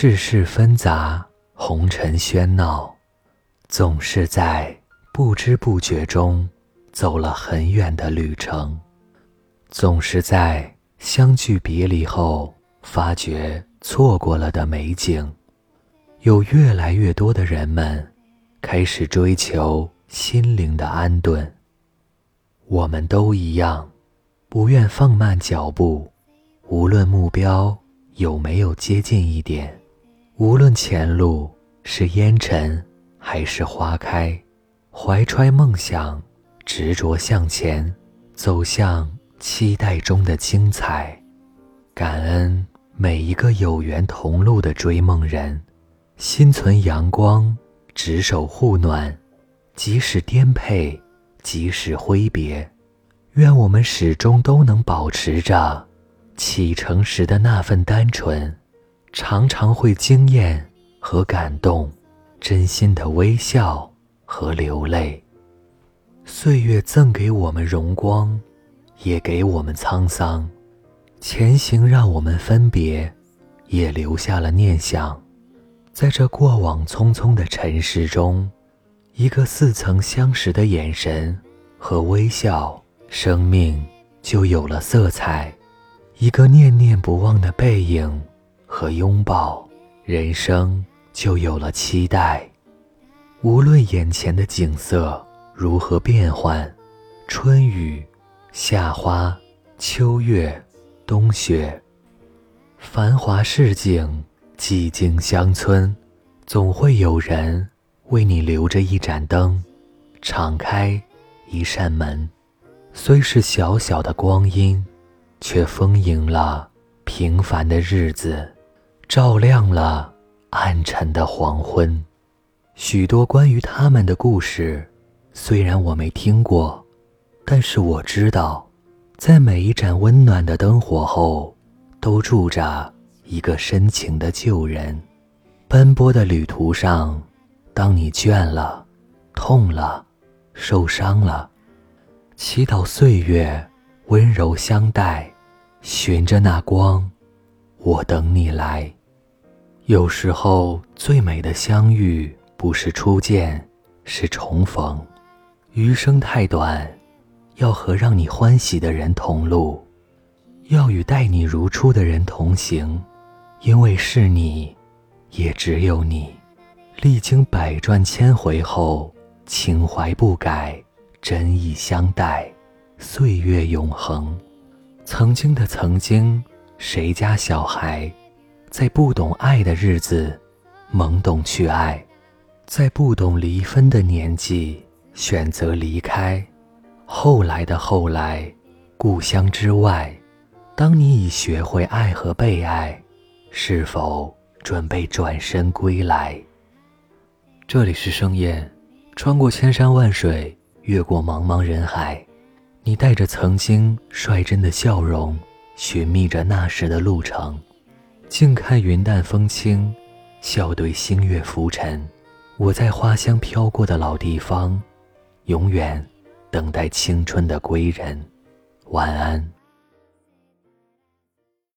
世事纷杂，红尘喧闹，总是在不知不觉中走了很远的旅程，总是在相聚别离后发觉错过了的美景。有越来越多的人们开始追求心灵的安顿。我们都一样，不愿放慢脚步，无论目标。有没有接近一点？无论前路是烟尘还是花开，怀揣梦想，执着向前，走向期待中的精彩。感恩每一个有缘同路的追梦人，心存阳光，执手护暖，即使颠沛，即使挥别，愿我们始终都能保持着。启程时的那份单纯，常常会惊艳和感动，真心的微笑和流泪。岁月赠给我们荣光，也给我们沧桑。前行让我们分别，也留下了念想。在这过往匆匆的尘世中，一个似曾相识的眼神和微笑，生命就有了色彩。一个念念不忘的背影和拥抱，人生就有了期待。无论眼前的景色如何变幻，春雨、夏花、秋月、冬雪，繁华市井、寂静乡村，总会有人为你留着一盏灯，敞开一扇门，虽是小小的光阴。却丰盈了平凡的日子，照亮了暗沉的黄昏。许多关于他们的故事，虽然我没听过，但是我知道，在每一盏温暖的灯火后，都住着一个深情的旧人。奔波的旅途上，当你倦了、痛了、受伤了，祈祷岁月。温柔相待，寻着那光，我等你来。有时候，最美的相遇不是初见，是重逢。余生太短，要和让你欢喜的人同路，要与待你如初的人同行，因为是你，也只有你。历经百转千回后，情怀不改，真意相待。岁月永恒，曾经的曾经，谁家小孩，在不懂爱的日子，懵懂去爱，在不懂离分的年纪，选择离开。后来的后来，故乡之外，当你已学会爱和被爱，是否准备转身归来？这里是盛宴，穿过千山万水，越过茫茫人海。你带着曾经率真的笑容，寻觅着那时的路程，静看云淡风轻，笑对星月浮沉。我在花香飘过的老地方，永远等待青春的归人。晚安。